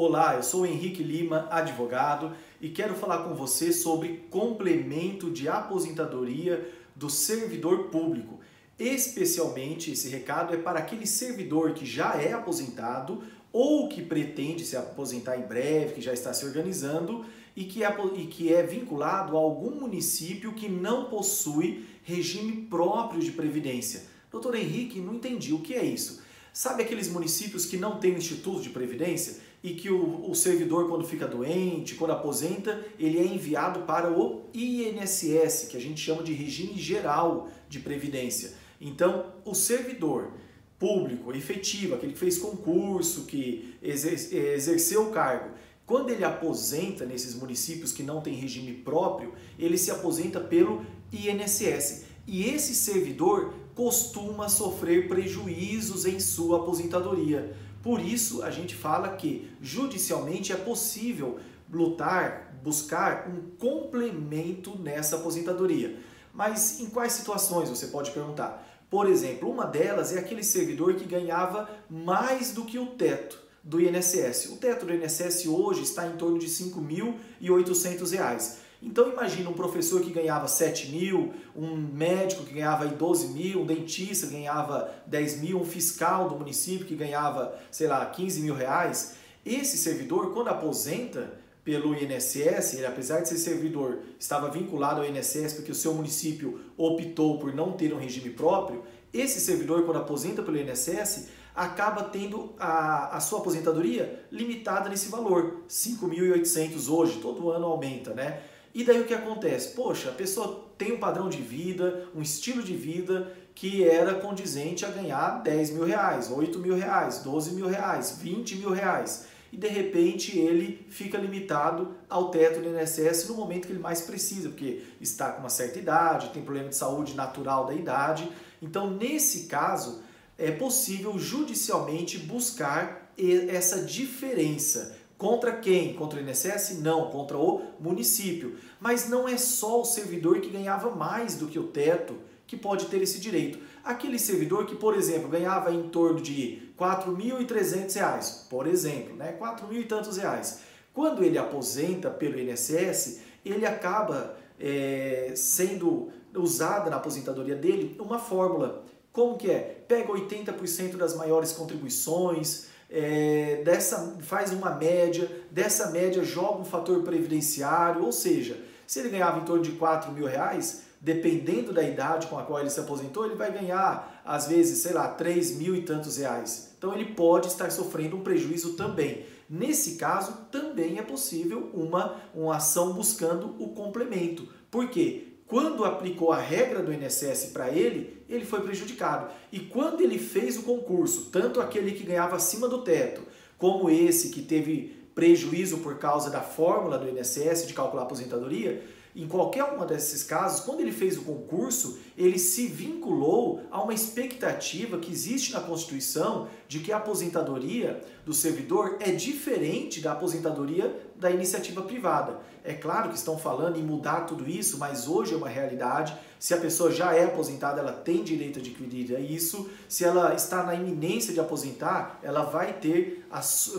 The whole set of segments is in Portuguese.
Olá, eu sou Henrique Lima, advogado, e quero falar com você sobre complemento de aposentadoria do servidor público. Especialmente esse recado é para aquele servidor que já é aposentado ou que pretende se aposentar em breve, que já está se organizando e que é, e que é vinculado a algum município que não possui regime próprio de previdência. Doutor Henrique, não entendi o que é isso. Sabe aqueles municípios que não têm instituto de previdência e que o, o, servidor, quando fica doente, quando aposenta, ele é enviado para o INSS, que a gente chama de regime geral de previdência. Então, o servidor público, efetivo, aquele que fez concurso, que exerceu o cargo, quando ele aposenta nesses municípios que não têm regime próprio, ele se aposenta pelo INSS. E esse servidor costuma sofrer prejuízos em sua aposentadoria. Por isso, a gente fala que judicialmente é possível lutar, buscar um complemento nessa aposentadoria. Mas em quais situações você pode perguntar? Por exemplo, uma delas é aquele servidor que ganhava mais do que o teto do INSS. O teto do INSS hoje está em torno de R$ 5.800. Então imagina um professor que ganhava 7 mil, um médico que ganhava 12 mil, um dentista que ganhava 10 mil, um fiscal do município que ganhava, sei lá, 15 mil reais. Esse servidor, quando aposenta pelo INSS, ele apesar de ser servidor, estava vinculado ao INSS porque o seu município optou por não ter um regime próprio, esse servidor, quando aposenta pelo INSS, acaba tendo a, a sua aposentadoria limitada nesse valor, 5.800 hoje, todo ano aumenta, né? E daí o que acontece? Poxa, a pessoa tem um padrão de vida, um estilo de vida que era condizente a ganhar 10 mil reais, 8 mil reais, 12 mil reais, 20 mil reais. E de repente ele fica limitado ao teto do INSS no momento que ele mais precisa, porque está com uma certa idade, tem problema de saúde natural da idade. Então, nesse caso, é possível judicialmente buscar essa diferença Contra quem? Contra o INSS? Não, contra o município. Mas não é só o servidor que ganhava mais do que o teto que pode ter esse direito. Aquele servidor que, por exemplo, ganhava em torno de R$ 4.300, por exemplo, né? 4 mil e tantos reais. Quando ele aposenta pelo INSS, ele acaba é, sendo usada na aposentadoria dele uma fórmula. Como que é? Pega 80% das maiores contribuições, é, dessa, faz uma média, dessa média joga um fator previdenciário, ou seja, se ele ganhava em torno de 4 mil reais, dependendo da idade com a qual ele se aposentou, ele vai ganhar, às vezes, sei lá, 3 mil e tantos reais. Então ele pode estar sofrendo um prejuízo também. Nesse caso, também é possível uma, uma ação buscando o complemento. Por quê? Quando aplicou a regra do INSS para ele, ele foi prejudicado. E quando ele fez o concurso, tanto aquele que ganhava acima do teto, como esse que teve prejuízo por causa da fórmula do INSS de calcular a aposentadoria, em qualquer um desses casos, quando ele fez o concurso, ele se vinculou a uma expectativa que existe na Constituição de que a aposentadoria do servidor é diferente da aposentadoria da iniciativa privada. É claro que estão falando em mudar tudo isso, mas hoje é uma realidade. Se a pessoa já é aposentada, ela tem direito a adquirir isso. Se ela está na iminência de aposentar, ela vai ter,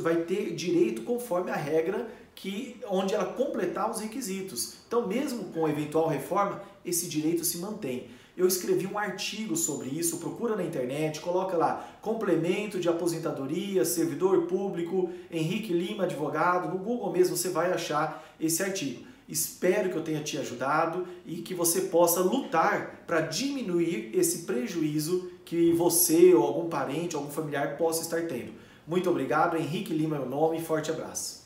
vai ter direito conforme a regra que onde ela completar os requisitos. Então, mesmo com eventual reforma, esse direito se mantém. Eu escrevi um artigo sobre isso, procura na internet, coloca lá complemento de aposentadoria, servidor público, Henrique Lima, advogado, no Google mesmo você vai achar esse artigo. Espero que eu tenha te ajudado e que você possa lutar para diminuir esse prejuízo que você ou algum parente, algum familiar possa estar tendo. Muito obrigado, Henrique Lima é o nome, forte abraço.